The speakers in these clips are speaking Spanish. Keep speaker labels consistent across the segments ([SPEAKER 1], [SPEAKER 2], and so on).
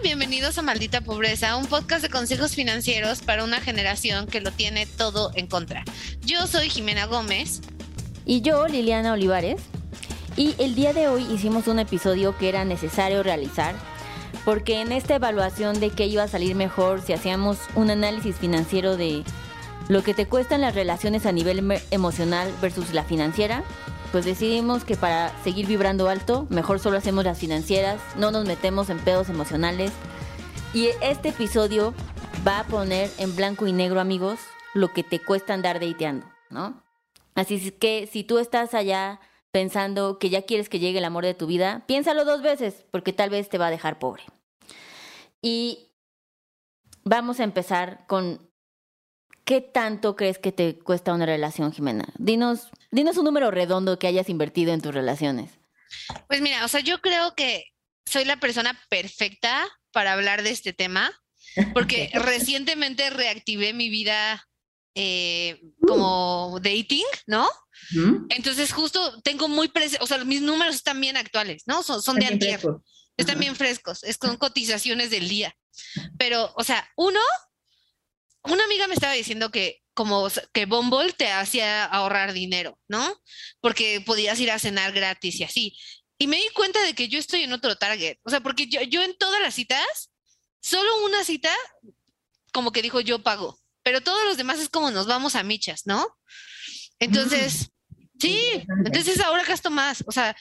[SPEAKER 1] bienvenidos a Maldita Pobreza, un podcast de consejos financieros para una generación que lo tiene todo en contra. Yo soy Jimena Gómez.
[SPEAKER 2] Y yo, Liliana Olivares. Y el día de hoy hicimos un episodio que era necesario realizar, porque en esta evaluación de qué iba a salir mejor si hacíamos un análisis financiero de lo que te cuestan las relaciones a nivel emocional versus la financiera, pues decidimos que para seguir vibrando alto, mejor solo hacemos las financieras, no nos metemos en pedos emocionales. Y este episodio va a poner en blanco y negro, amigos, lo que te cuesta andar dateando, ¿no? Así que si tú estás allá pensando que ya quieres que llegue el amor de tu vida, piénsalo dos veces, porque tal vez te va a dejar pobre. Y vamos a empezar con ¿qué tanto crees que te cuesta una relación, Jimena? Dinos, dinos un número redondo que hayas invertido en tus relaciones.
[SPEAKER 1] Pues mira, o sea, yo creo que soy la persona perfecta para hablar de este tema, porque recientemente reactivé mi vida eh, como dating, ¿no? Entonces justo tengo muy presente, o sea, mis números están bien actuales, ¿no? Son, son de antier, están bien frescos, es con cotizaciones del día. Pero, o sea, uno, una amiga me estaba diciendo que como que Bumble te hacía ahorrar dinero, ¿no? Porque podías ir a cenar gratis y así. Y me di cuenta de que yo estoy en otro target. O sea, porque yo, yo en todas las citas, solo una cita, como que dijo yo pago. Pero todos los demás es como nos vamos a michas, ¿no? Entonces, mm. sí, entonces ahora gasto más. O sea,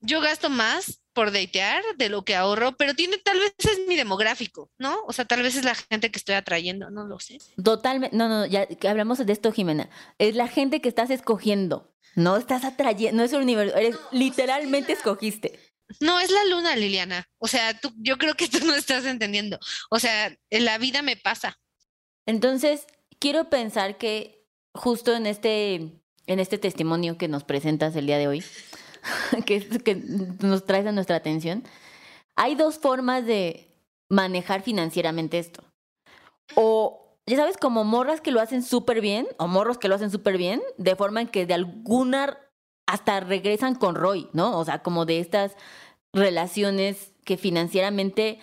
[SPEAKER 1] yo gasto más por datear de lo que ahorro, pero tiene tal vez es mi demográfico, ¿no? O sea, tal vez es la gente que estoy atrayendo, no lo sé.
[SPEAKER 2] Totalmente, no, no, ya que hablamos de esto, Jimena. Es la gente que estás escogiendo, no estás atrayendo, no es un universo, eres literalmente escogiste.
[SPEAKER 1] No, es la luna, Liliana. O sea, tú, yo creo que tú no estás entendiendo. O sea, la vida me pasa.
[SPEAKER 2] Entonces, quiero pensar que justo en este, en este testimonio que nos presentas el día de hoy, que, que nos traes a nuestra atención, hay dos formas de manejar financieramente esto. O, ya sabes, como morras que lo hacen súper bien, o morros que lo hacen súper bien, de forma en que de alguna hasta regresan con Roy, ¿no? O sea, como de estas relaciones que financieramente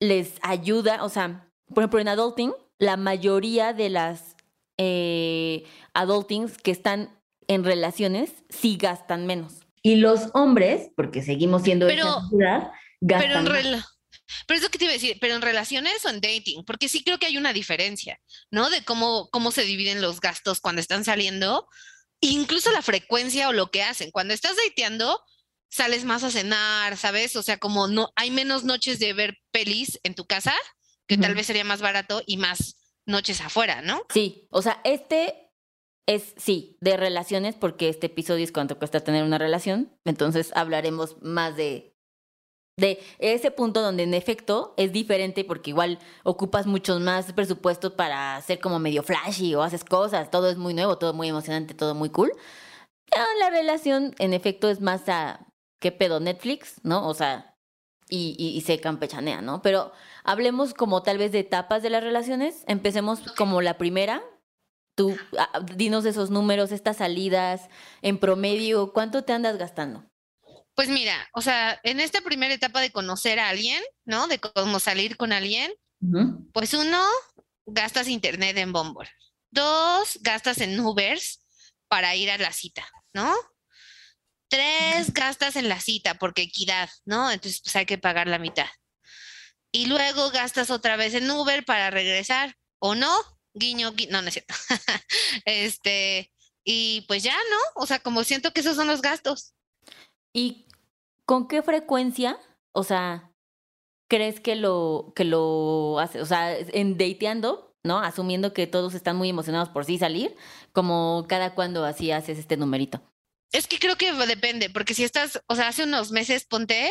[SPEAKER 2] les ayuda, o sea, por ejemplo, en adulting, la mayoría de las eh, adultings que están en relaciones sí gastan menos. Y los hombres, porque seguimos siendo
[SPEAKER 1] pero, esa ciudad, gastan pero en Pero es lo que te iba a decir, pero en relaciones o en dating, porque sí creo que hay una diferencia, ¿no? De cómo, cómo se dividen los gastos cuando están saliendo, incluso la frecuencia o lo que hacen. Cuando estás dateando, sales más a cenar, ¿sabes? O sea, como no hay menos noches de ver pelis en tu casa, que tal vez sería más barato y más noches afuera, ¿no?
[SPEAKER 2] Sí, o sea, este es, sí, de relaciones, porque este episodio es cuánto cuesta tener una relación. Entonces hablaremos más de, de ese punto donde en efecto es diferente porque igual ocupas muchos más presupuestos para ser como medio flashy o haces cosas, todo es muy nuevo, todo muy emocionante, todo muy cool. la relación en efecto es más a qué pedo Netflix, ¿no? O sea, y, y, y se campechanea, ¿no? Pero hablemos como tal vez de etapas de las relaciones. Empecemos como la primera, Tú, ah, dinos esos números, estas salidas, en promedio, ¿cuánto te andas gastando?
[SPEAKER 1] Pues mira, o sea, en esta primera etapa de conocer a alguien, ¿no? De cómo salir con alguien, pues uno, gastas internet en Bumble. Dos, gastas en Ubers para ir a la cita, ¿no? Tres, gastas en la cita porque equidad, ¿no? Entonces, pues hay que pagar la mitad. Y luego gastas otra vez en Uber para regresar, ¿o no? Guiño, guiño, no, no es cierto. este, y pues ya, ¿no? O sea, como siento que esos son los gastos.
[SPEAKER 2] ¿Y con qué frecuencia, o sea, crees que lo, que lo hace? O sea, en dateando, ¿no? Asumiendo que todos están muy emocionados por sí salir, como cada cuando así haces este numerito.
[SPEAKER 1] Es que creo que depende, porque si estás, o sea, hace unos meses ponte,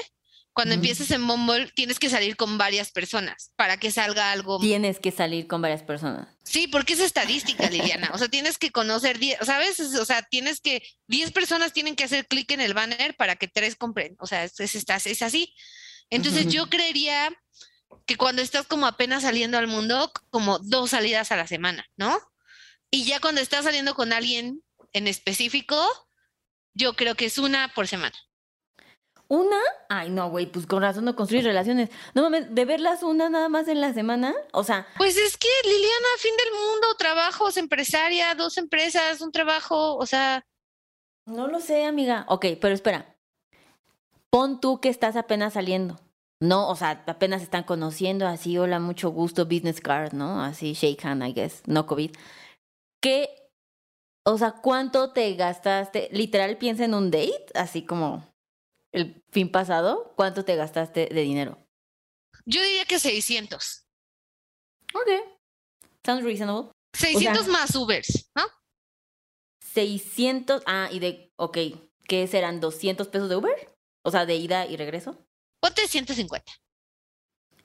[SPEAKER 1] cuando empieces en Bumble, tienes que salir con varias personas para que salga algo.
[SPEAKER 2] Tienes que salir con varias personas.
[SPEAKER 1] Sí, porque es estadística, Liliana. O sea, tienes que conocer 10, ¿sabes? O sea, tienes que, 10 personas tienen que hacer clic en el banner para que tres compren. O sea, es, es, así. Entonces, yo creería que cuando estás como apenas saliendo al mundo, como dos salidas a la semana, ¿no? Y ya cuando estás saliendo con alguien en específico, yo creo que es una por semana.
[SPEAKER 2] ¿Una? Ay, no, güey, pues con razón no construir relaciones. No mames, de verlas una nada más en la semana, o sea.
[SPEAKER 1] Pues es que Liliana, fin del mundo, trabajos, empresaria, dos empresas, un trabajo, o sea.
[SPEAKER 2] No lo sé, amiga. Ok, pero espera. Pon tú que estás apenas saliendo. No, o sea, apenas están conociendo, así, hola, mucho gusto, business card, ¿no? Así, shake hand, I guess, no COVID. ¿Qué, o sea, cuánto te gastaste? Literal, piensa en un date, así como el fin pasado, ¿cuánto te gastaste de dinero?
[SPEAKER 1] Yo diría que 600.
[SPEAKER 2] Ok. Sounds reasonable.
[SPEAKER 1] 600 más Ubers, ¿no?
[SPEAKER 2] 600, ah, y de, ok, ¿qué serán 200 pesos de Uber? O sea, de ida y regreso.
[SPEAKER 1] Ponte 150.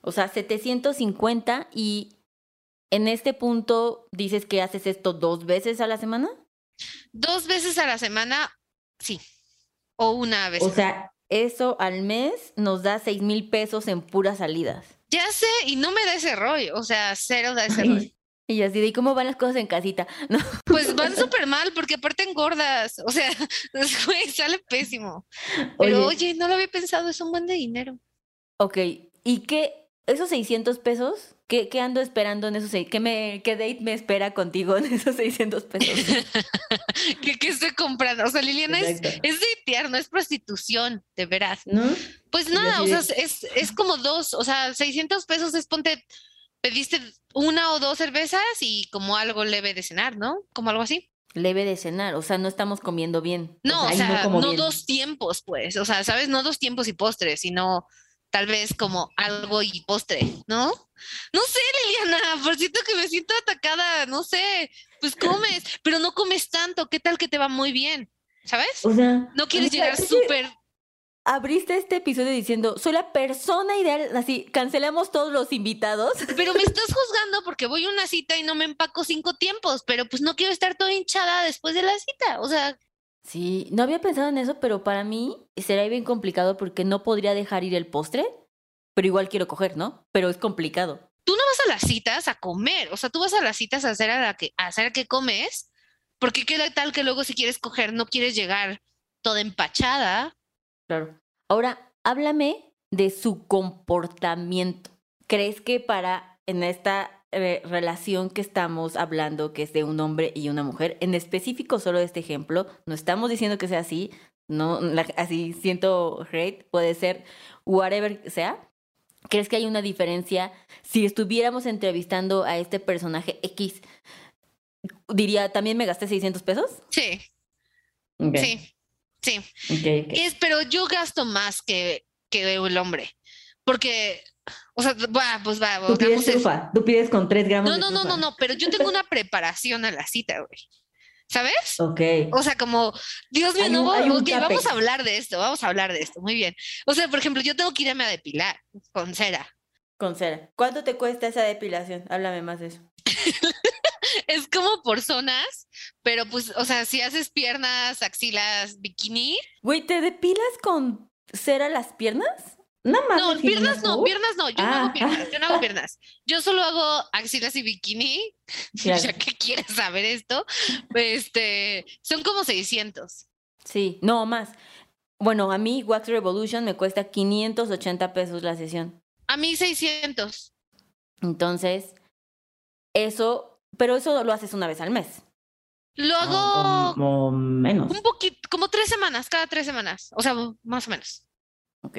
[SPEAKER 2] O sea, 750 y en este punto dices que haces esto dos veces a la semana.
[SPEAKER 1] Dos veces a la semana, sí. O una vez.
[SPEAKER 2] O sea, eso al mes nos da seis mil pesos en puras salidas.
[SPEAKER 1] Ya sé, y no me da ese rollo, o sea, cero da ese rollo.
[SPEAKER 2] Y así de cómo van las cosas en casita, ¿no?
[SPEAKER 1] Pues van súper mal, porque aparte engordas, o sea, güey, sale pésimo. Pero oye, no lo había pensado, es un buen de dinero.
[SPEAKER 2] Ok, ¿y qué? ¿Esos 600 pesos? ¿Qué, ¿Qué, ando esperando en esos ¿Qué, me, ¿Qué date me espera contigo en esos 600 pesos?
[SPEAKER 1] ¿Qué, ¿Qué, estoy comprando? O sea, Liliana es, es datear, no es prostitución, de veras.
[SPEAKER 2] ¿No?
[SPEAKER 1] Pues nada, o sea, es, es como dos, o sea, 600 pesos es ponte, pediste una o dos cervezas y como algo leve de cenar, ¿no? Como algo así.
[SPEAKER 2] Leve de cenar, o sea, no estamos comiendo bien.
[SPEAKER 1] No, o sea, no, no dos tiempos, pues, o sea, ¿sabes? No dos tiempos y postres, sino tal vez como algo y postre, ¿no? No sé, Liliana, por cierto que me siento atacada, no sé, pues comes, pero no comes tanto, ¿qué tal que te va muy bien? ¿Sabes?
[SPEAKER 2] O sea,
[SPEAKER 1] no quieres llegar súper...
[SPEAKER 2] Abriste este episodio diciendo, soy la persona ideal, así, cancelamos todos los invitados.
[SPEAKER 1] Pero me estás juzgando porque voy a una cita y no me empaco cinco tiempos, pero pues no quiero estar toda hinchada después de la cita, o sea...
[SPEAKER 2] Sí, no había pensado en eso, pero para mí sería bien complicado porque no podría dejar ir el postre, pero igual quiero coger, ¿no? Pero es complicado.
[SPEAKER 1] Tú no vas a las citas a comer, o sea, tú vas a las citas a hacer a la que a hacer que comes, porque qué tal que luego si quieres coger no quieres llegar toda empachada.
[SPEAKER 2] Claro. Ahora, háblame de su comportamiento. ¿Crees que para en esta eh, relación que estamos hablando, que es de un hombre y una mujer, en específico solo este ejemplo, no estamos diciendo que sea así, no, así siento hate, puede ser whatever sea. ¿Crees que hay una diferencia? Si estuviéramos entrevistando a este personaje X, diría, ¿también me gasté 600 pesos?
[SPEAKER 1] Sí. Sí, sí. Es, pero yo gasto más que, que el hombre, porque o sea, va, pues va.
[SPEAKER 2] Tú pides trufa, tú pides con tres gramos.
[SPEAKER 1] No, no, no, no, no, pero yo tengo una preparación a la cita, güey. ¿Sabes?
[SPEAKER 2] Ok.
[SPEAKER 1] O sea, como, Dios mío, no, ok, vamos a hablar de esto, vamos a hablar de esto, muy bien. O sea, por ejemplo, yo tengo que irme a depilar con cera.
[SPEAKER 2] Con cera. ¿Cuánto te cuesta esa depilación? Háblame más de eso.
[SPEAKER 1] es como por zonas, pero pues, o sea, si haces piernas, axilas, bikini.
[SPEAKER 2] Güey, ¿te depilas con cera las piernas?
[SPEAKER 1] No, piernas no, piernas no, yo no hago ah. piernas, yo no hago piernas. Yo solo hago axilas y bikini, ya que quieres saber esto, este, son como 600.
[SPEAKER 2] Sí, no más. Bueno, a mí Wax Revolution me cuesta 580 pesos la sesión.
[SPEAKER 1] A mí 600.
[SPEAKER 2] Entonces, eso, pero eso lo haces una vez al mes.
[SPEAKER 1] Lo hago
[SPEAKER 2] o, menos.
[SPEAKER 1] Un poquito, como tres semanas, cada tres semanas, o sea, más o menos.
[SPEAKER 2] Ok.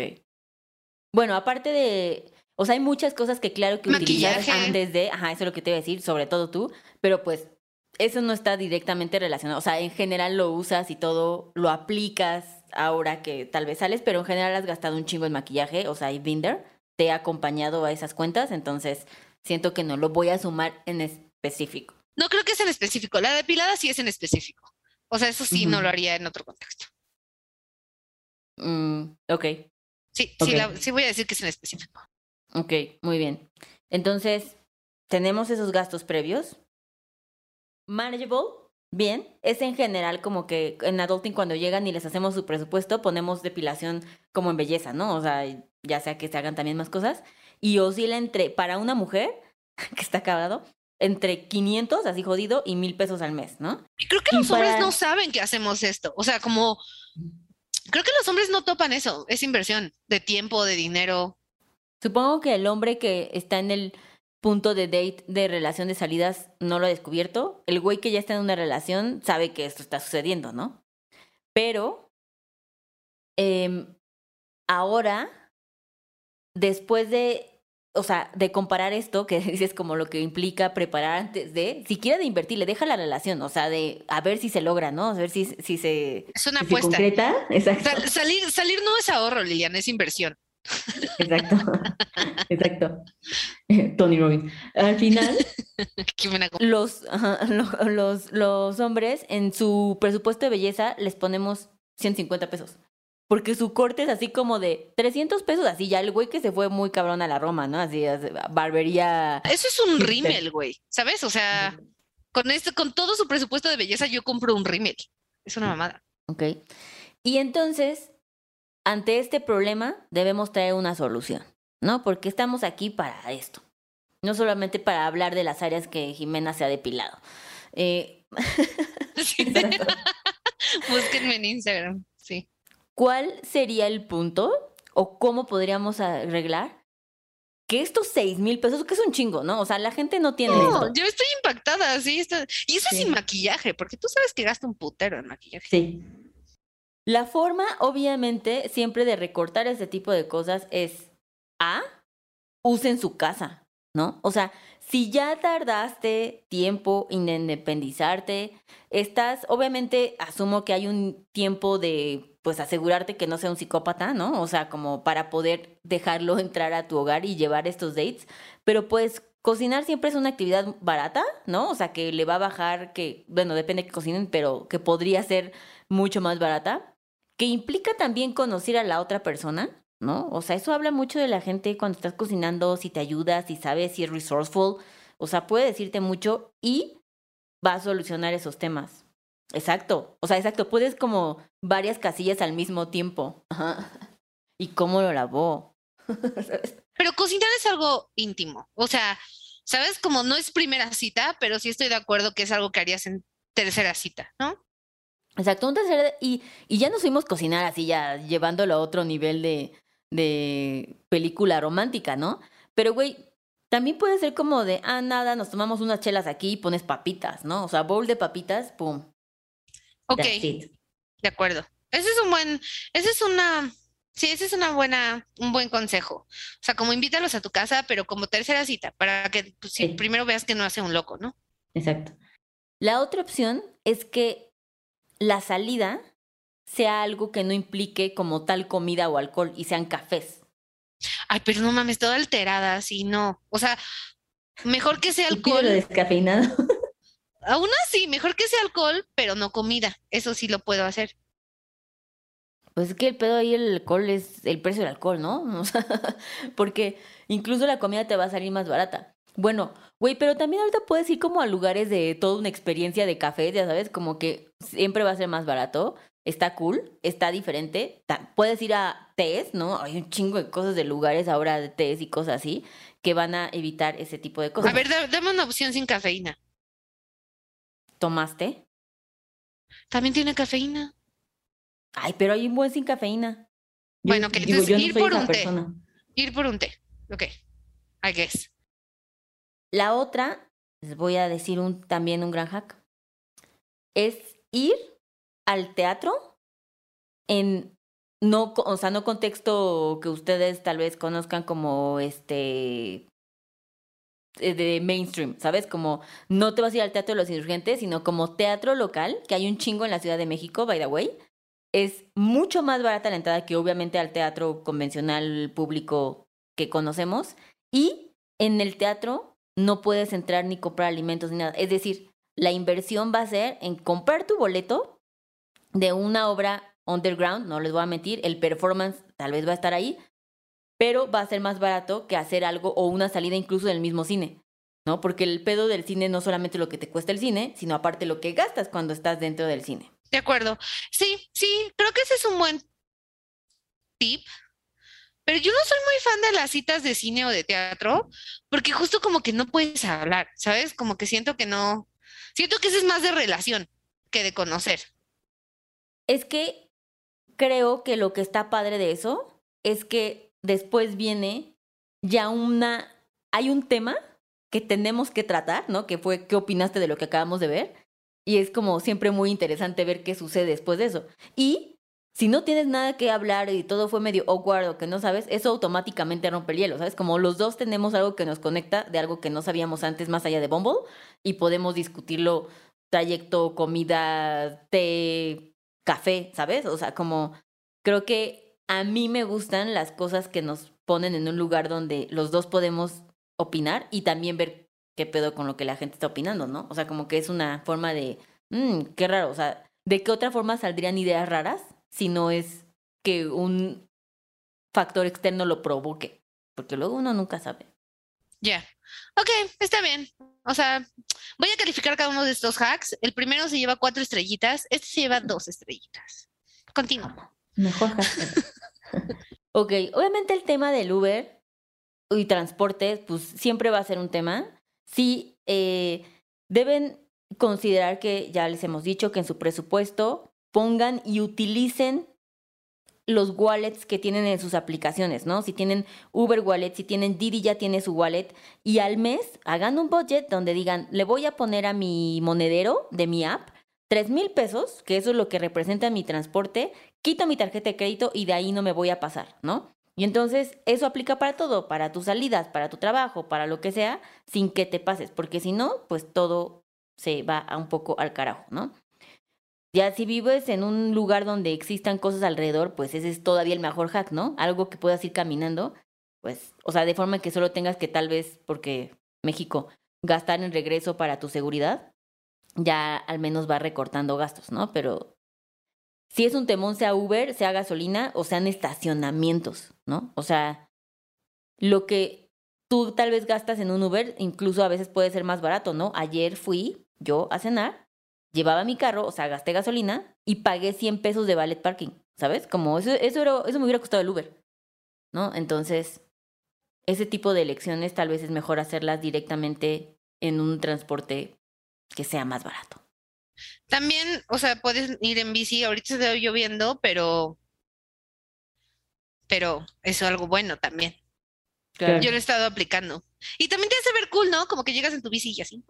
[SPEAKER 2] Bueno, aparte de, o sea, hay muchas cosas que claro que utilizas antes de, ajá, eso es lo que te iba a decir, sobre todo tú, pero pues eso no está directamente relacionado, o sea, en general lo usas y todo lo aplicas ahora que tal vez sales, pero en general has gastado un chingo en maquillaje, o sea, y Binder te ha acompañado a esas cuentas, entonces siento que no lo voy a sumar en específico.
[SPEAKER 1] No creo que sea en específico, la depilada sí es en específico. O sea, eso sí no lo haría en otro contexto.
[SPEAKER 2] Mm, ok.
[SPEAKER 1] Sí, sí, voy a decir que es en específico.
[SPEAKER 2] Ok, muy bien. Entonces, tenemos esos gastos previos. Manageable, bien. Es en general como que en Adulting cuando llegan y les hacemos su presupuesto, ponemos depilación como en belleza, ¿no? O sea, ya sea que se hagan también más cosas. Y oscila entre, para una mujer que está acabado, entre 500, así jodido, y mil pesos al mes, ¿no?
[SPEAKER 1] Y creo que los hombres no saben que hacemos esto. O sea, como creo que los hombres no topan eso, es inversión de tiempo, de dinero.
[SPEAKER 2] Supongo que el hombre que está en el punto de date de relación de salidas no lo ha descubierto. El güey que ya está en una relación sabe que esto está sucediendo, ¿no? Pero em, ahora, después de o sea, de comparar esto, que dices como lo que implica preparar antes de, siquiera de invertirle, deja la relación, o sea, de a ver si se logra, ¿no? A ver si, si se...
[SPEAKER 1] Es una
[SPEAKER 2] si se
[SPEAKER 1] apuesta.
[SPEAKER 2] concreta. Exacto.
[SPEAKER 1] Sal- salir, salir no es ahorro, Liliana, es inversión.
[SPEAKER 2] Exacto. Exacto. Tony Robbins. Al final,
[SPEAKER 1] Qué buena com-
[SPEAKER 2] los, ajá, lo- los, los hombres en su presupuesto de belleza les ponemos 150 pesos. Porque su corte es así como de 300 pesos, así ya el güey que se fue muy cabrón a la Roma, ¿no? Así, barbería.
[SPEAKER 1] Eso es un rímel, güey, ¿sabes? O sea, con esto, con todo su presupuesto de belleza, yo compro un rímel. Es una mamada.
[SPEAKER 2] Ok. Y entonces, ante este problema, debemos traer una solución, ¿no? Porque estamos aquí para esto. No solamente para hablar de las áreas que Jimena se ha depilado. Eh,
[SPEAKER 1] Sí. Búsquenme en Instagram, sí.
[SPEAKER 2] ¿Cuál sería el punto o cómo podríamos arreglar que estos seis mil pesos, que es un chingo, ¿no? O sea, la gente no tiene
[SPEAKER 1] No,
[SPEAKER 2] esto.
[SPEAKER 1] yo estoy impactada, sí. Está... Y eso
[SPEAKER 2] Sí.
[SPEAKER 1] sin maquillaje, porque tú sabes que gasta un putero en maquillaje.
[SPEAKER 2] Sí. La forma, obviamente, siempre de recortar este tipo de cosas es A, usen su casa, ¿no? O sea, si ya tardaste tiempo en independizarte, estás, obviamente, asumo que hay un tiempo de, pues, asegurarte que no sea un psicópata, ¿no? O sea, como para poder dejarlo entrar a tu hogar y llevar estos dates, pero pues cocinar siempre es una actividad barata, ¿no? O sea, que le va a bajar, que, bueno, depende que cocinen, pero que podría ser mucho más barata, que implica también conocer a la otra persona, ¿no? O sea, eso habla mucho de la gente cuando estás cocinando, si te ayuda, si sabes, si es resourceful, o sea, puede decirte mucho y va a solucionar esos temas. Exacto, o sea, exacto, puedes como varias casillas al mismo tiempo. Ajá. ¿Y cómo lo lavó?
[SPEAKER 1] Pero cocinar es algo íntimo. O sea, ¿sabes? Como no es primera cita, pero sí estoy de acuerdo que es algo que harías en tercera cita, ¿no?
[SPEAKER 2] Exacto, un tercer, y, y ya nos fuimos cocinar así, ya llevándolo a otro nivel de, de película romántica, ¿no? Pero, güey, también puede ser como de, ah, nada, nos tomamos unas chelas aquí y pones papitas, ¿no? O sea, bowl de papitas, pum.
[SPEAKER 1] Ok, de acuerdo. Ese es un buen, ese es una, sí, ese es una buena, un buen consejo. O sea, como invítalos a tu casa, pero como tercera cita, para que pues, Sí. primero veas que no hace un loco, ¿no?
[SPEAKER 2] Exacto. La otra opción es que la salida sea algo que no implique como tal comida o alcohol y sean cafés.
[SPEAKER 1] Ay, pero no mames, toda alterada, así no. O sea, mejor que sea alcohol.
[SPEAKER 2] descafeinado.
[SPEAKER 1] Aún así, mejor que sea alcohol, pero no comida. Eso sí lo puedo hacer.
[SPEAKER 2] Pues es que el pedo ahí el alcohol es el precio del alcohol, ¿no? O sea, porque incluso la comida te va a salir más barata. Bueno, güey, pero también ahorita puedes ir como a lugares de toda una experiencia de café, ya sabes, como que siempre va a ser más barato. Está cool, está diferente. Puedes ir a tés, ¿no? Hay un chingo de cosas de lugares ahora de tés y cosas así que van a evitar ese tipo de cosas.
[SPEAKER 1] A ver, da- dame una opción sin cafeína.
[SPEAKER 2] ¿Tomaste?
[SPEAKER 1] También tiene cafeína.
[SPEAKER 2] Ay, pero hay un buen sin cafeína. Yo-
[SPEAKER 1] Bueno, que
[SPEAKER 2] digo,
[SPEAKER 1] entonces
[SPEAKER 2] no
[SPEAKER 1] ir por un té.
[SPEAKER 2] persona.
[SPEAKER 1] Ir por un té. Ok. I guess.
[SPEAKER 2] La otra, les voy a decir un, también un gran hack, es ir al teatro en no, o sea, no contexto que ustedes tal vez conozcan como este eh, de mainstream, ¿sabes? Como no te vas a ir al Teatro de los Insurgentes, sino como teatro local, que hay un chingo en la Ciudad de México, by the way. Es mucho más barata la entrada que obviamente al teatro convencional público que conocemos. Y en el teatro no puedes entrar ni comprar alimentos ni nada. Es decir, la inversión va a ser en comprar tu boleto de una obra underground, no les voy a mentir, el performance tal vez va a estar ahí, pero va a ser más barato que hacer algo o una salida incluso del mismo cine, ¿no? Porque el pedo del cine no solamente lo que te cuesta el cine, sino aparte lo que gastas cuando estás dentro del cine.
[SPEAKER 1] De acuerdo. Sí, sí, creo que ese es un buen tip. Pero yo no soy muy fan de las citas de cine o de teatro, porque justo como que no puedes hablar, ¿sabes? Como que siento que no. Siento que ese es más de relación que de conocer.
[SPEAKER 2] Es que creo que lo que está padre de eso es que después viene ya una, hay un tema que tenemos que tratar, ¿no? Que fue, ¿qué opinaste de lo que acabamos de ver? Y es como siempre muy interesante ver qué sucede después de eso. Y si no tienes nada que hablar y todo fue medio awkward o que no sabes, eso automáticamente rompe el hielo, ¿sabes? Como los dos tenemos algo que nos conecta de algo que no sabíamos antes más allá de Bumble y podemos discutirlo trayecto, comida, té, café, ¿sabes? O sea, como creo que a mí me gustan las cosas que nos ponen en un lugar donde los dos podemos opinar y también ver qué pedo con lo que la gente está opinando, ¿no? O sea, como que es una forma de, mmm, qué raro, o sea, ¿de qué otra forma saldrían ideas raras si no es que un factor externo lo provoque? Porque luego uno nunca sabe.
[SPEAKER 1] Ya. Ok, está bien. O sea, voy a calificar cada uno de estos hacks. El primero se lleva cuatro estrellitas, este se lleva dos estrellitas. Continuo.
[SPEAKER 2] Mejor hack. ok, obviamente el tema del Uber y transporte, pues siempre va a ser un tema. Sí, eh, deben considerar que ya les hemos dicho que en su presupuesto pongan y utilicen los wallets que tienen en sus aplicaciones, ¿no? Si tienen Uber Wallet, si tienen Didi ya tiene su wallet y al mes hagan un budget donde digan, le voy a poner a mi monedero de mi app tres mil pesos, que eso es lo que representa mi transporte, quito mi tarjeta de crédito y de ahí no me voy a pasar, ¿no? Y entonces eso aplica para todo, para tus salidas, para tu trabajo, para lo que sea, sin que te pases, porque si no, pues todo se va a un poco al carajo, ¿no? Ya si vives en un lugar donde existan cosas alrededor, pues ese es todavía el mejor hack, ¿no? Algo que puedas ir caminando, pues, o sea, de forma que solo tengas que tal vez, porque México, gastar en regreso para tu seguridad, ya al menos va recortando gastos, ¿no? Pero si es un temón, sea Uber, sea gasolina o sean estacionamientos, ¿no? O sea, lo que tú tal vez gastas en un Uber, incluso a veces puede ser más barato, ¿no? Ayer fui yo a cenar llevaba mi carro, o sea, gasté gasolina y pagué 100 pesos de ballet parking, ¿sabes? Como eso, eso, eso me hubiera costado el Uber, ¿no? Entonces, ese tipo de elecciones tal vez es mejor hacerlas directamente en un transporte que sea más barato.
[SPEAKER 1] También, o sea, puedes ir en bici, ahorita está lloviendo, pero pero eso es algo bueno también. Yo lo he estado aplicando. Y también te hace ver cool, ¿no? Como que llegas en tu bici y así,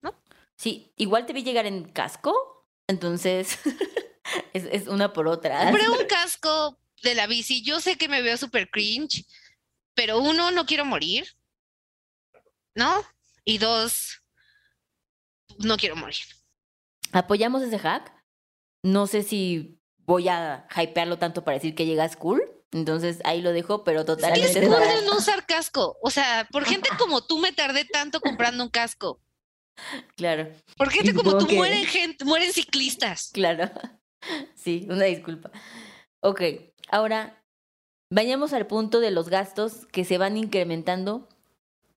[SPEAKER 1] ¿no?
[SPEAKER 2] Sí, igual te vi llegar en casco, entonces es, una por otra.
[SPEAKER 1] Pero un casco de la bici, yo sé que me veo súper cringe, pero uno, no quiero morir, ¿no? Y dos, no quiero morir.
[SPEAKER 2] Apoyamos ese hack. No sé si voy a hypearlo tanto para decir que llegas cool. Entonces ahí lo dejo, pero totalmente.
[SPEAKER 1] Es cool de no usar casco. O sea, por gente como tú me tardé tanto comprando un casco.
[SPEAKER 2] Claro.
[SPEAKER 1] Porque gente como tú mueren gente, mueren ciclistas.
[SPEAKER 2] Claro. Sí, una disculpa. Ok, ahora vayamos al punto de los gastos que se van incrementando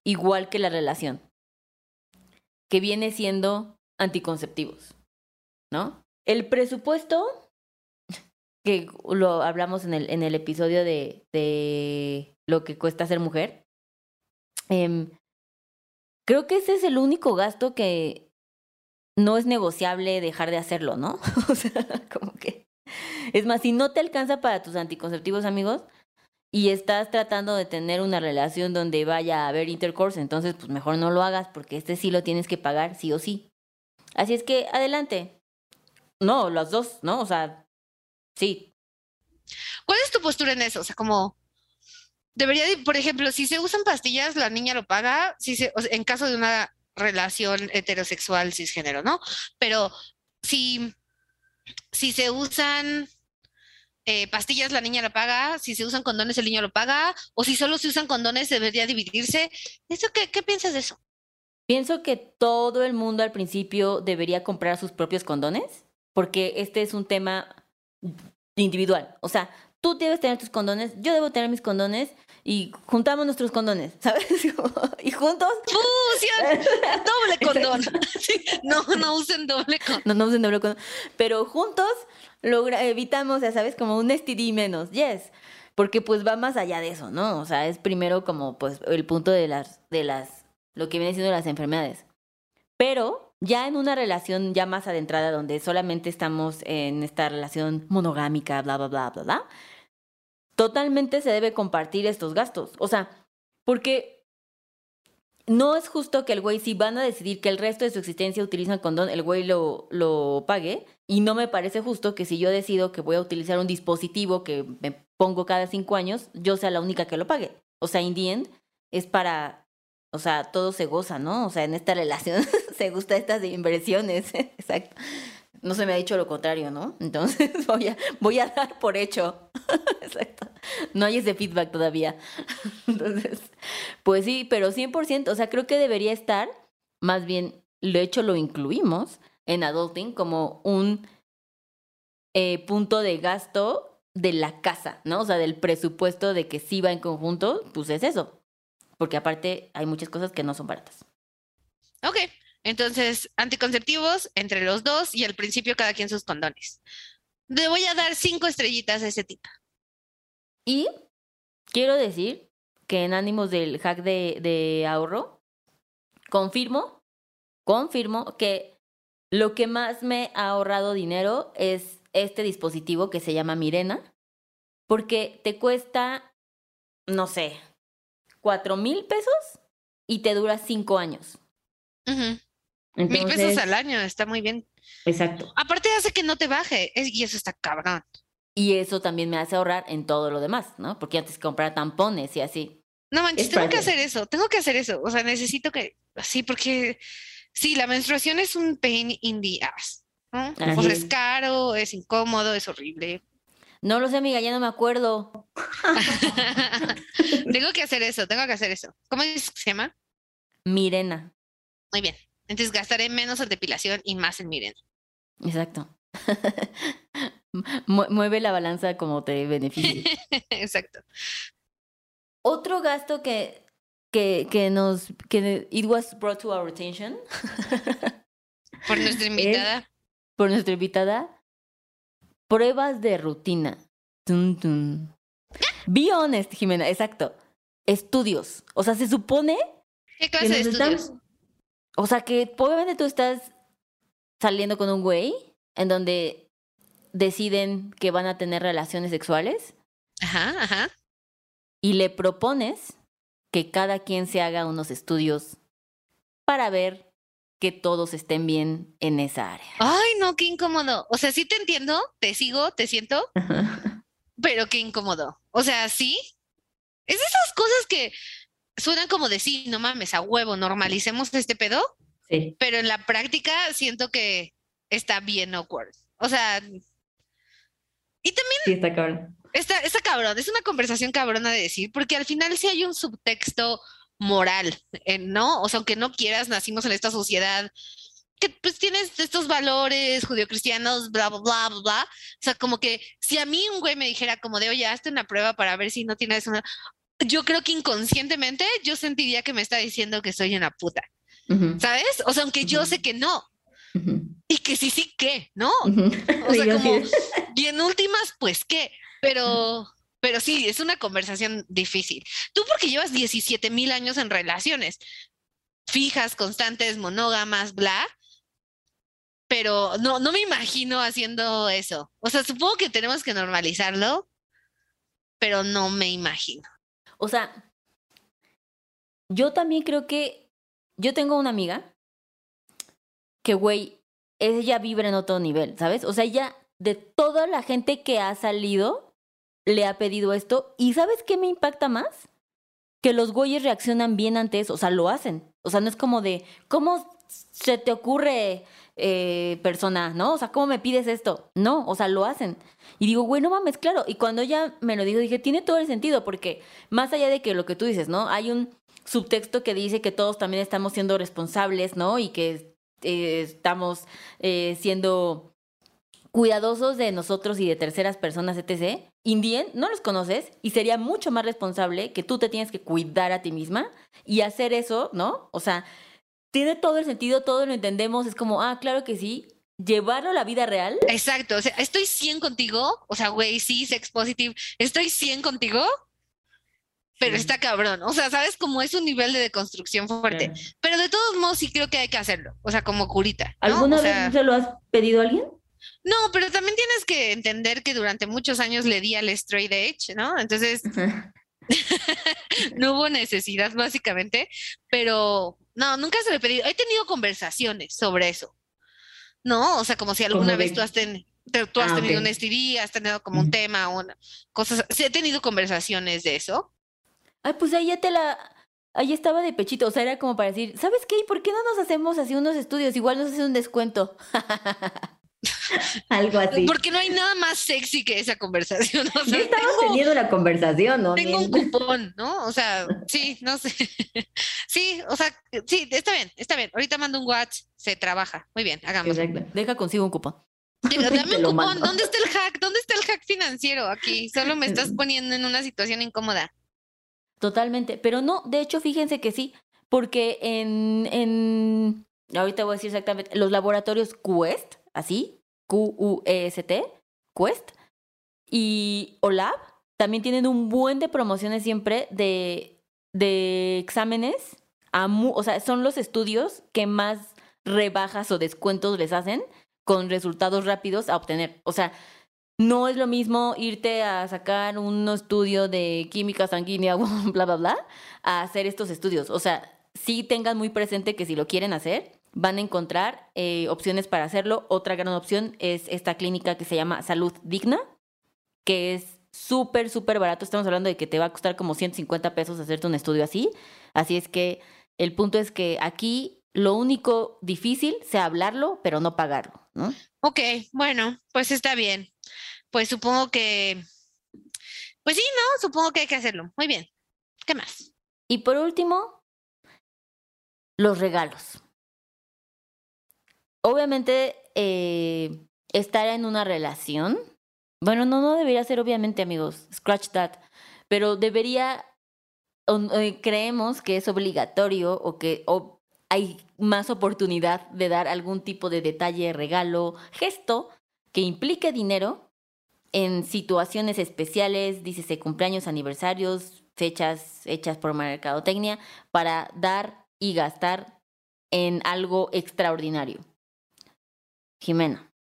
[SPEAKER 2] igual que la relación, que viene siendo anticonceptivos, ¿no? El presupuesto, que lo hablamos en el, en el episodio de, de lo que cuesta ser mujer, eh, Creo que ese es el único gasto que no es negociable dejar de hacerlo, ¿no? o sea, como que... Es más, si no te alcanza para tus anticonceptivos, amigos, y estás tratando de tener una relación donde vaya a haber intercourse, entonces pues mejor no lo hagas porque este sí lo tienes que pagar sí o sí. Así es que adelante. No, los dos, ¿no? O sea, sí.
[SPEAKER 1] ¿Cuál es tu postura en eso? O sea, como debería, por ejemplo, si se usan pastillas, la niña lo paga, si se, en caso de una relación heterosexual cisgénero, ¿no? Pero si, si se usan eh, pastillas, la niña lo paga, si se usan condones, el niño lo paga, o si solo se usan condones, debería dividirse. ¿Eso qué, qué piensas de eso?
[SPEAKER 2] Pienso que todo el mundo al principio debería comprar sus propios condones, porque este es un tema individual. O sea, tú debes tener tus condones, yo debo tener mis condones y juntamos nuestros condones, ¿sabes? y juntos.
[SPEAKER 1] ¡Fusión! doble condón. no, no usen doble condón.
[SPEAKER 2] No, no usen doble condón. Pero juntos logra, evitamos, ya sabes, como un STD menos. Yes. Porque pues va más allá de eso, ¿no? O sea, es primero como pues el punto de las, de las, lo que viene siendo las enfermedades. Pero ya en una relación ya más adentrada donde solamente estamos en esta relación monogámica, bla, bla, bla, bla, bla, totalmente se debe compartir estos gastos. O sea, porque no es justo que el güey, si van a decidir que el resto de su existencia utilizan condón, el güey lo, lo pague. Y no me parece justo que si yo decido que voy a utilizar un dispositivo que me pongo cada cinco años, yo sea la única que lo pague. O sea, in the end, es para, o sea, todo se goza, ¿no? O sea, en esta relación se gusta estas inversiones. Exacto. No se me ha dicho lo contrario, ¿no? Entonces voy a, voy a dar por hecho. Exacto. No hay ese feedback todavía. Entonces, pues sí, pero 100%, o sea, creo que debería estar, más bien, lo hecho lo incluimos en Adulting como un eh, punto de gasto de la casa, ¿no? O sea, del presupuesto de que sí va en conjunto, pues es eso. Porque aparte hay muchas cosas que no son baratas.
[SPEAKER 1] Ok, entonces, anticonceptivos entre los dos y al principio cada quien sus condones. Le voy a dar cinco estrellitas a ese tipo.
[SPEAKER 2] Y quiero decir que en ánimos del hack de, de ahorro, confirmo, confirmo que lo que más me ha ahorrado dinero es este dispositivo que se llama Mirena, porque te cuesta, no sé, cuatro mil pesos y te dura cinco años.
[SPEAKER 1] Mil pesos al año, está muy bien.
[SPEAKER 2] Exacto.
[SPEAKER 1] Aparte hace que no te baje, y eso está cabrón.
[SPEAKER 2] Y eso también me hace ahorrar en todo lo demás, ¿no? Porque antes comprar tampones y así.
[SPEAKER 1] No manches, tengo que hacer eso, tengo que hacer eso. O sea, necesito que, sí, porque sí, la menstruación es un pain in the ass. ¿no? O sea, es caro, es incómodo, es horrible.
[SPEAKER 2] No lo sé, amiga, ya no me acuerdo.
[SPEAKER 1] tengo que hacer eso, tengo que hacer eso. ¿Cómo se llama?
[SPEAKER 2] Mirena.
[SPEAKER 1] Muy bien. Entonces gastaré menos en depilación y más en miren.
[SPEAKER 2] Exacto. Mueve la balanza como te beneficie.
[SPEAKER 1] Exacto.
[SPEAKER 2] Otro gasto que, que, que nos, que it was brought to our attention.
[SPEAKER 1] por nuestra invitada.
[SPEAKER 2] por nuestra invitada. Pruebas de rutina. Be honest, Jimena, exacto. Estudios. O sea, se supone.
[SPEAKER 1] ¿Qué clase de estudios?
[SPEAKER 2] O sea que obviamente tú estás saliendo con un güey en donde deciden que van a tener relaciones sexuales.
[SPEAKER 1] Ajá, ajá.
[SPEAKER 2] Y le propones que cada quien se haga unos estudios para ver que todos estén bien en esa área.
[SPEAKER 1] Ay, no, qué incómodo. O sea, sí te entiendo, te sigo, te siento, pero qué incómodo. O sea, sí. Es esas cosas que suenan como de sí, no mames, a huevo, normalicemos este pedo.
[SPEAKER 2] Sí.
[SPEAKER 1] Pero en la práctica siento que está bien awkward. O sea. Y también.
[SPEAKER 2] Sí, está cabrón.
[SPEAKER 1] Está, está cabrón, es una conversación cabrona de decir, porque al final sí hay un subtexto moral, ¿no? O sea, aunque no quieras, nacimos en esta sociedad que pues tienes estos valores judio-cristianos, bla, bla, bla, bla, bla. O sea, como que si a mí un güey me dijera como de, oye, hazte una prueba para ver si no tienes una, yo creo que inconscientemente yo sentiría que me está diciendo que soy una puta. ¿Sabes? O sea, aunque yo sé que no. Y que sí, sí, que, ¿no? O sea, como, y en últimas, pues qué. Pero, pero sí, es una conversación difícil. Tú porque llevas 17 mil años en relaciones fijas, constantes, monógamas, bla. Pero no, no me imagino haciendo eso. O sea, supongo que tenemos que normalizarlo, pero no me imagino.
[SPEAKER 2] O sea, yo también creo que yo tengo una amiga que, güey, ella vibra en otro nivel, ¿sabes? O sea, ella de toda la gente que ha salido le ha pedido esto y ¿sabes qué me impacta más? Que los güeyes reaccionan bien ante eso, o sea, lo hacen. O sea, no es como de, ¿cómo se te ocurre eh, persona, ¿no? O sea, ¿cómo me pides esto? No, o sea, lo hacen. Y digo, güey, no mames, claro. Y cuando ella me lo dijo, dije, tiene todo el sentido, porque más allá de que lo que tú dices, ¿no? Hay un subtexto que dice que todos también estamos siendo responsables, ¿no? Y que eh, estamos eh, siendo cuidadosos de nosotros y de terceras personas, etc. Indien, no los conoces y sería mucho más responsable que tú te tienes que cuidar a ti misma y hacer eso, ¿no? O sea, tiene todo el sentido, todo lo entendemos, es como, ah, claro que sí, llevarlo a la vida real.
[SPEAKER 1] Exacto, o sea, estoy 100 contigo, o sea, güey, sí, sex positive, estoy 100 contigo, pero está cabrón. O sea, ¿sabes cómo es un nivel de deconstrucción fuerte? Pero de todos modos sí creo que hay que hacerlo. O sea, como curita.
[SPEAKER 2] ¿Alguna vez se lo has pedido a alguien?
[SPEAKER 1] No, pero también tienes que entender que durante muchos años le di al straight edge, ¿no? Entonces, no hubo necesidad básicamente, pero no, nunca se lo he pedido. He tenido conversaciones sobre eso, ¿no? O sea, como si alguna vez tú has, tú has ah, tenido un STD, has tenido como un tema, una, cosas, sí, he tenido conversaciones de eso.
[SPEAKER 2] Ay, pues ahí ya te la, ahí estaba de pechito, o sea, era como para decir, ¿sabes qué? ¿Por qué no nos hacemos así unos estudios? Igual nos hace un descuento. Algo así.
[SPEAKER 1] Porque no hay nada más sexy que esa conversación. O
[SPEAKER 2] sea, estamos teniendo la conversación, ¿no?
[SPEAKER 1] Tengo un cupón, ¿no? O sea, sí, no sé. Sí, o sea, sí, está bien, está bien. Ahorita mando un WhatsApp, se trabaja. Muy bien, hagamos.
[SPEAKER 2] Deja consigo un cupón.
[SPEAKER 1] dame un cupón. ¿Dónde está el hack? ¿Dónde está el hack financiero aquí? Solo me estás poniendo en una situación incómoda.
[SPEAKER 2] Totalmente. Pero no, de hecho, fíjense que sí. Porque en, en ahorita voy a decir exactamente, los laboratorios Quest, así, Q-U-E-S-T, Quest, y OLAB también tienen un buen de promociones siempre de, de exámenes. o sea, son los estudios que más rebajas o descuentos les hacen con resultados rápidos a obtener. O sea, no es lo mismo irte a sacar un estudio de química sanguínea, bla, bla, bla, a hacer estos estudios. O sea, sí tengan muy presente que si lo quieren hacer, van a encontrar eh, opciones para hacerlo. Otra gran opción es esta clínica que se llama Salud Digna, que es súper, súper barato. Estamos hablando de que te va a costar como 150 pesos hacerte un estudio así. Así es que el punto es que aquí lo único difícil sea hablarlo, pero no pagarlo, ¿no?
[SPEAKER 1] Ok, bueno, pues está bien. Pues supongo que... Pues sí, ¿no? Supongo que hay que hacerlo. Muy bien. ¿Qué más?
[SPEAKER 2] Y por último, los regalos obviamente eh, estar en una relación, bueno, no, no debería ser obviamente amigos, scratch that, pero debería, eh, creemos que es obligatorio o que hay más oportunidad de dar algún tipo de detalle, regalo, gesto que implique dinero en situaciones especiales, dícese cumpleaños, aniversarios, fechas hechas por mercadotecnia, para dar y gastar en algo extraordinario. Jimena,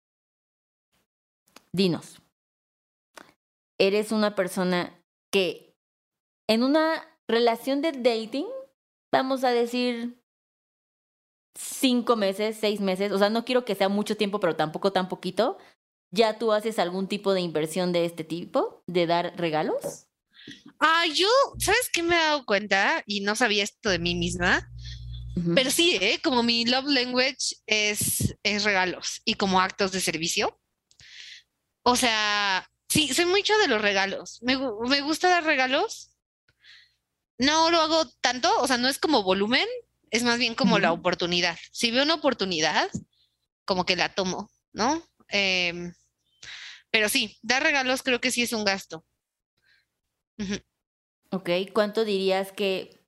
[SPEAKER 2] dinos, ¿eres una persona que en una relación de dating, vamos a decir cinco meses, seis meses, o sea, no quiero que sea mucho tiempo, pero tampoco tan poquito, ¿ya tú haces algún tipo de inversión de este tipo, de dar regalos?
[SPEAKER 1] Ah, yo, ¿sabes qué me he dado cuenta? Y no sabía esto de mí misma. Pero sí, ¿eh? como mi love language es, es regalos y como actos de servicio. O sea, sí, soy mucho de los regalos. Me, me gusta dar regalos. No lo hago tanto, o sea, no es como volumen, es más bien como la oportunidad. Si veo una oportunidad, como que la tomo, ¿no? Em, pero sí, dar regalos creo que sí es un gasto.
[SPEAKER 2] Ok, ¿cuánto dirías que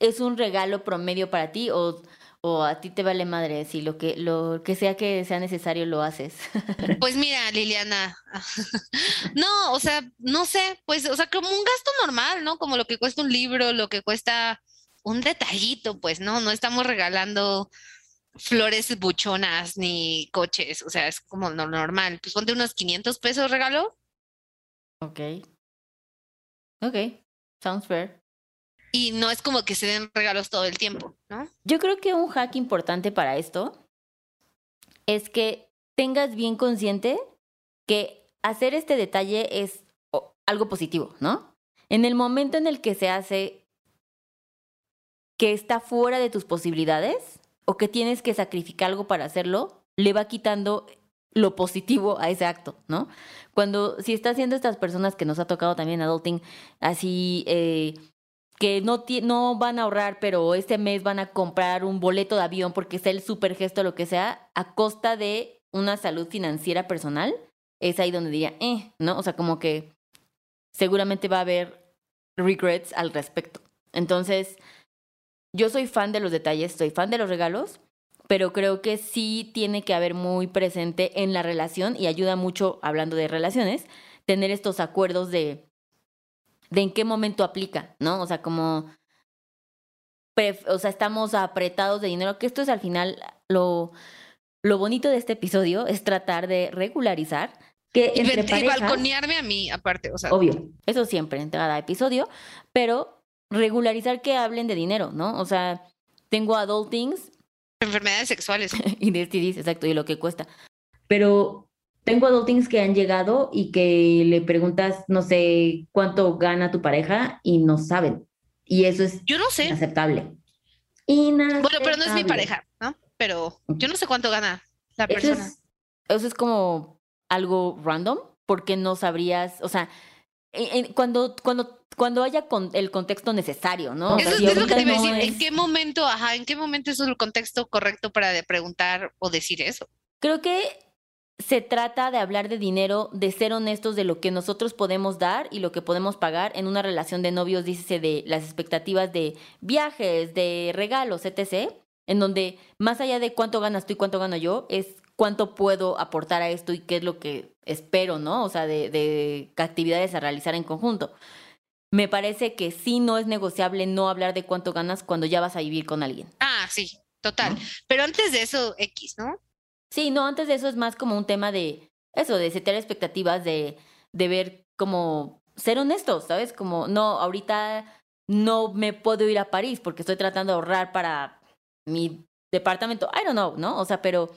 [SPEAKER 2] es un regalo promedio para ti o, o a ti te vale madre si lo que lo que sea que sea necesario lo haces.
[SPEAKER 1] Pues mira, Liliana, no, o sea, no sé, pues, o sea, como un gasto normal, ¿no? Como lo que cuesta un libro, lo que cuesta un detallito, pues, ¿no? No estamos regalando flores buchonas ni coches, o sea, es como lo normal. Pues ponte unos 500 pesos regalo.
[SPEAKER 2] Ok. Ok, sounds fair.
[SPEAKER 1] Y no es como que se den regalos todo el tiempo, ¿no?
[SPEAKER 2] Yo creo que un hack importante para esto es que tengas bien consciente que hacer este detalle es algo positivo, ¿no? En el momento en el que se hace que está fuera de tus posibilidades o que tienes que sacrificar algo para hacerlo, le va quitando lo positivo a ese acto, ¿no? Cuando, si está haciendo estas personas que nos ha tocado también adulting, así, eh, que no, no van a ahorrar, pero este mes van a comprar un boleto de avión porque es el super gesto, lo que sea, a costa de una salud financiera personal, es ahí donde diría, eh, ¿no? O sea, como que seguramente va a haber regrets al respecto. Entonces, yo soy fan de los detalles, soy fan de los regalos, pero creo que sí tiene que haber muy presente en la relación y ayuda mucho, hablando de relaciones, tener estos acuerdos de de en qué momento aplica, ¿no? O sea, como, o sea, estamos apretados de dinero, que esto es al final lo, lo bonito de este episodio, es tratar de regularizar que
[SPEAKER 1] entre y, balconearme a mí, aparte, o sea.
[SPEAKER 2] Obvio, eso siempre en cada episodio, pero regularizar que hablen de dinero, ¿no? O sea, tengo adultings.
[SPEAKER 1] Enfermedades sexuales.
[SPEAKER 2] y de exacto, y lo que cuesta. Pero tengo adultings que han llegado y que le preguntas, no sé, cuánto gana tu pareja y no saben. Y eso es
[SPEAKER 1] yo no sé.
[SPEAKER 2] inaceptable.
[SPEAKER 1] Bueno, pero no es mi pareja, ¿no? Pero yo no sé cuánto gana la persona.
[SPEAKER 2] eso es como algo random, porque no sabrías, o sea, cuando, cuando, cuando haya con el contexto necesario, ¿no?
[SPEAKER 1] Eso, es lo que te iba a decir. ¿En qué momento, ajá, en qué momento es el contexto correcto para preguntar o decir eso?
[SPEAKER 2] Creo que se trata de hablar de dinero, de ser honestos de lo que nosotros podemos dar y lo que podemos pagar en una relación de novios, dícese de las expectativas de viajes, de regalos, etc., en donde más allá de cuánto ganas tú y cuánto gano yo, es cuánto puedo aportar a esto y qué es lo que espero, ¿no? O sea, de, de actividades a realizar en conjunto. Me parece que sí no es negociable no hablar de cuánto ganas cuando ya vas a vivir con alguien.
[SPEAKER 1] Ah, sí, total. Pero antes de eso, X, ¿no?
[SPEAKER 2] Sí, no, antes de eso es más como un tema de eso, de setear expectativas, de, de ver como ser honestos, ¿sabes? Como, no, ahorita no me puedo ir a París porque estoy tratando de ahorrar para mi departamento. I don't know, ¿no? O sea, pero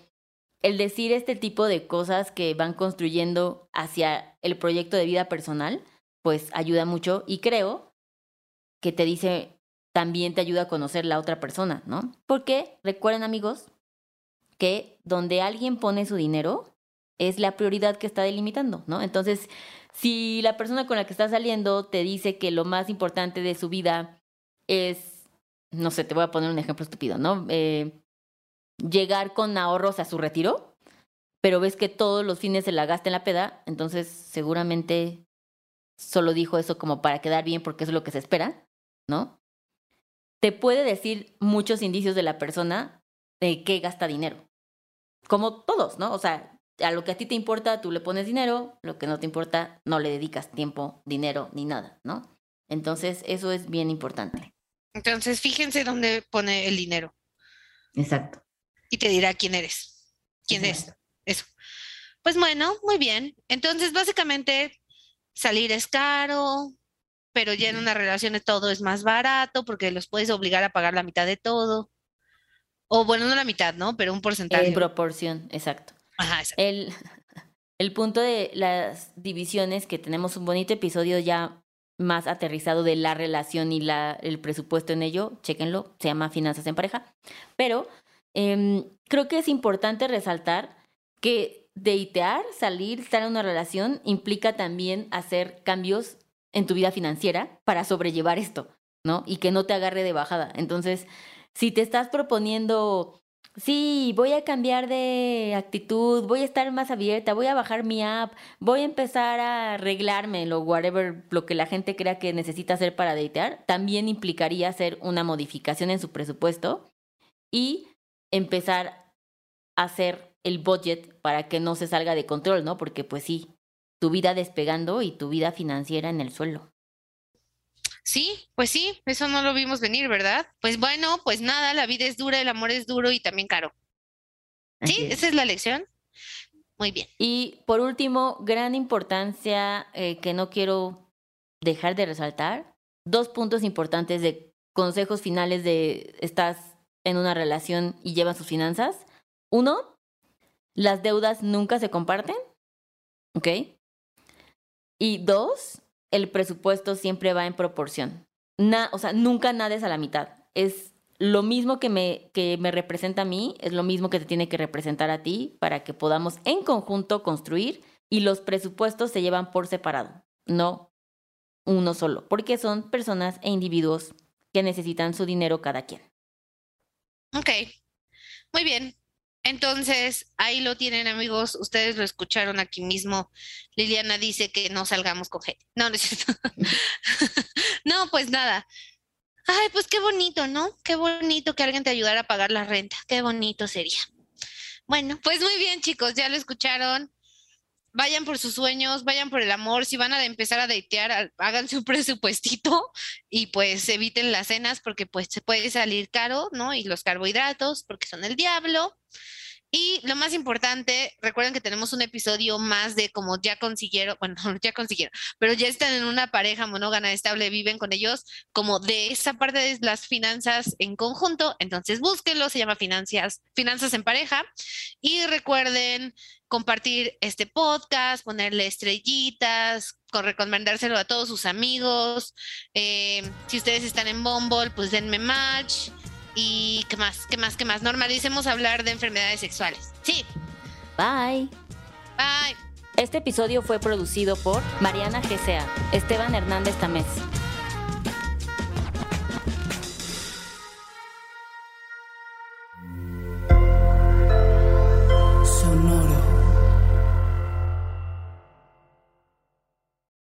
[SPEAKER 2] el decir este tipo de cosas que van construyendo hacia el proyecto de vida personal, pues ayuda mucho y creo que te dice, también te ayuda a conocer la otra persona, ¿no? Porque recuerden amigos que donde alguien pone su dinero es la prioridad que está delimitando, ¿no? Entonces, si la persona con la que estás saliendo te dice que lo más importante de su vida es, no sé, te voy a poner un ejemplo estúpido, ¿no? Eh, llegar con ahorros a su retiro, pero ves que todos los fines se la gasta en la peda, entonces seguramente solo dijo eso como para quedar bien porque es lo que se espera, ¿no? Te puede decir muchos indicios de la persona de qué gasta dinero como todos, ¿no? O sea, a lo que a ti te importa, tú le pones dinero, lo que no te importa, no le dedicas tiempo, dinero ni nada, ¿no? Entonces, eso es bien importante.
[SPEAKER 1] Entonces, fíjense dónde pone el dinero.
[SPEAKER 2] Exacto.
[SPEAKER 1] Y te dirá quién eres. ¿Quién es? Eso. Pues bueno, muy bien. Entonces, básicamente, salir es caro, pero ya en una relación de todo es más barato porque los puedes obligar a pagar la mitad de todo. O bueno, no la mitad, ¿no? Pero un porcentaje.
[SPEAKER 2] En proporción, exacto.
[SPEAKER 1] Ajá,
[SPEAKER 2] exacto. El, el punto de las divisiones, que tenemos un bonito episodio ya más aterrizado de la relación y la, el presupuesto en ello, chéquenlo, se llama Finanzas en Pareja. Pero em, creo que es importante resaltar que deitear, salir, estar en una relación implica también hacer cambios en tu vida financiera para sobrellevar esto, ¿no? Y que no te agarre de bajada. Entonces, si te estás proponiendo, sí, voy a cambiar de actitud, voy a estar más abierta, voy a bajar mi app, voy a empezar a arreglarme, lo whatever, lo que la gente crea que necesita hacer para datear, también implicaría hacer una modificación en su presupuesto y empezar a hacer el budget para que no se salga de control, ¿no? Porque pues sí, tu vida despegando y tu vida financiera en el suelo.
[SPEAKER 1] Sí, pues sí, eso no lo vimos venir, ¿verdad? Pues bueno, pues nada, la vida es dura, el amor es duro y también caro. Sí, esa es la lección. Muy bien.
[SPEAKER 2] Y por último, gran importancia eh, que no quiero dejar de resaltar, dos puntos importantes de consejos finales de estás en una relación y llevas sus finanzas. Uno, las deudas nunca se comparten, ¿ok? Y dos, el presupuesto siempre va en proporción. o sea, nunca nada es a la mitad. Es lo mismo que me, que me representa a mí, es lo mismo que te tiene que representar a ti para que podamos en conjunto construir y los presupuestos se llevan por separado, no uno solo, porque son personas e individuos que necesitan su dinero cada quien.
[SPEAKER 1] Ok, muy bien. Entonces, ahí lo tienen amigos, ustedes lo escucharon aquí mismo. Liliana dice que no salgamos con gente. No, no no, pues nada. Ay, pues qué bonito, ¿no? Qué bonito que alguien te ayudara a pagar la renta. Qué bonito sería. Bueno, pues muy bien chicos, ya lo escucharon. vayan por sus sueños, vayan por el amor, si van a empezar a datear, háganse un presupuestito y pues eviten las cenas porque pues se puede salir caro, ¿no? Y los carbohidratos porque son el diablo. Y lo más importante, recuerden que tenemos un episodio más de como ya consiguieron, bueno, ya consiguieron, pero ya están en una pareja monógana estable, viven con ellos, como de esa parte de las finanzas en conjunto. Entonces búsquenlo, se llama Finanzas, Finanzas en Pareja. Y recuerden compartir este podcast, ponerle estrellitas, recomendárselo a todos sus amigos. Eh, si ustedes están en Bumble, pues denme match. Y qué más, qué más, qué más. Normalicemos hablar de enfermedades sexuales. Sí.
[SPEAKER 2] Bye.
[SPEAKER 1] Bye.
[SPEAKER 2] Este episodio fue producido por Mariana GCA, Esteban Hernández Tamés.